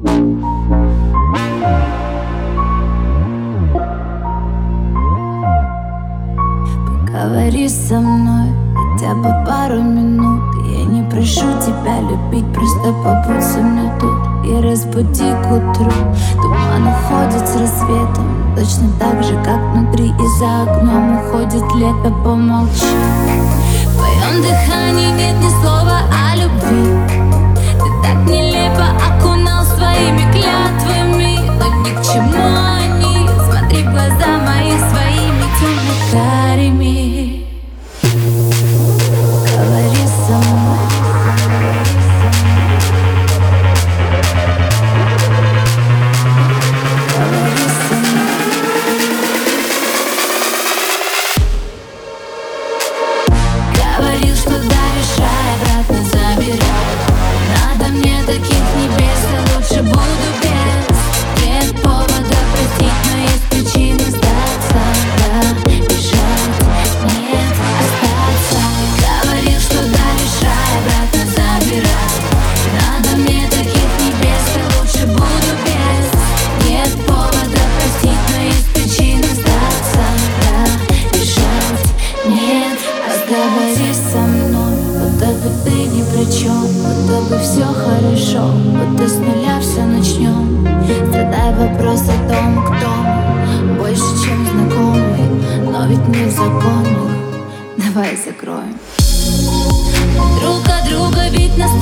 Поговори со мной хотя бы пару минут. Я не прошу тебя любить, просто побудь со мной тут И разбуди к утру. Туман уходит с рассветом Точно так же, как внутри и за окном. Уходит лето, помолчи. В твоем дыхании нет ни слова о любви. Ты так нелепо лучше буду без Нет повода простить, но есть причина сдаться. Да, бежать, нет, остаться. Говорил, что даришь рай, обратно забирай. Надо мне таких небес, я лучше буду без Нет повода простить, но есть причина сдаться. Да, бежать, нет, Разговори со мной, будто бы ты ни при чем Будто бы все хорошо, будто с нуля Задай вопрос о том, кто мы Больше, чем знакомый, но ведь не в Давай закроем. Друг от друга ведь настолько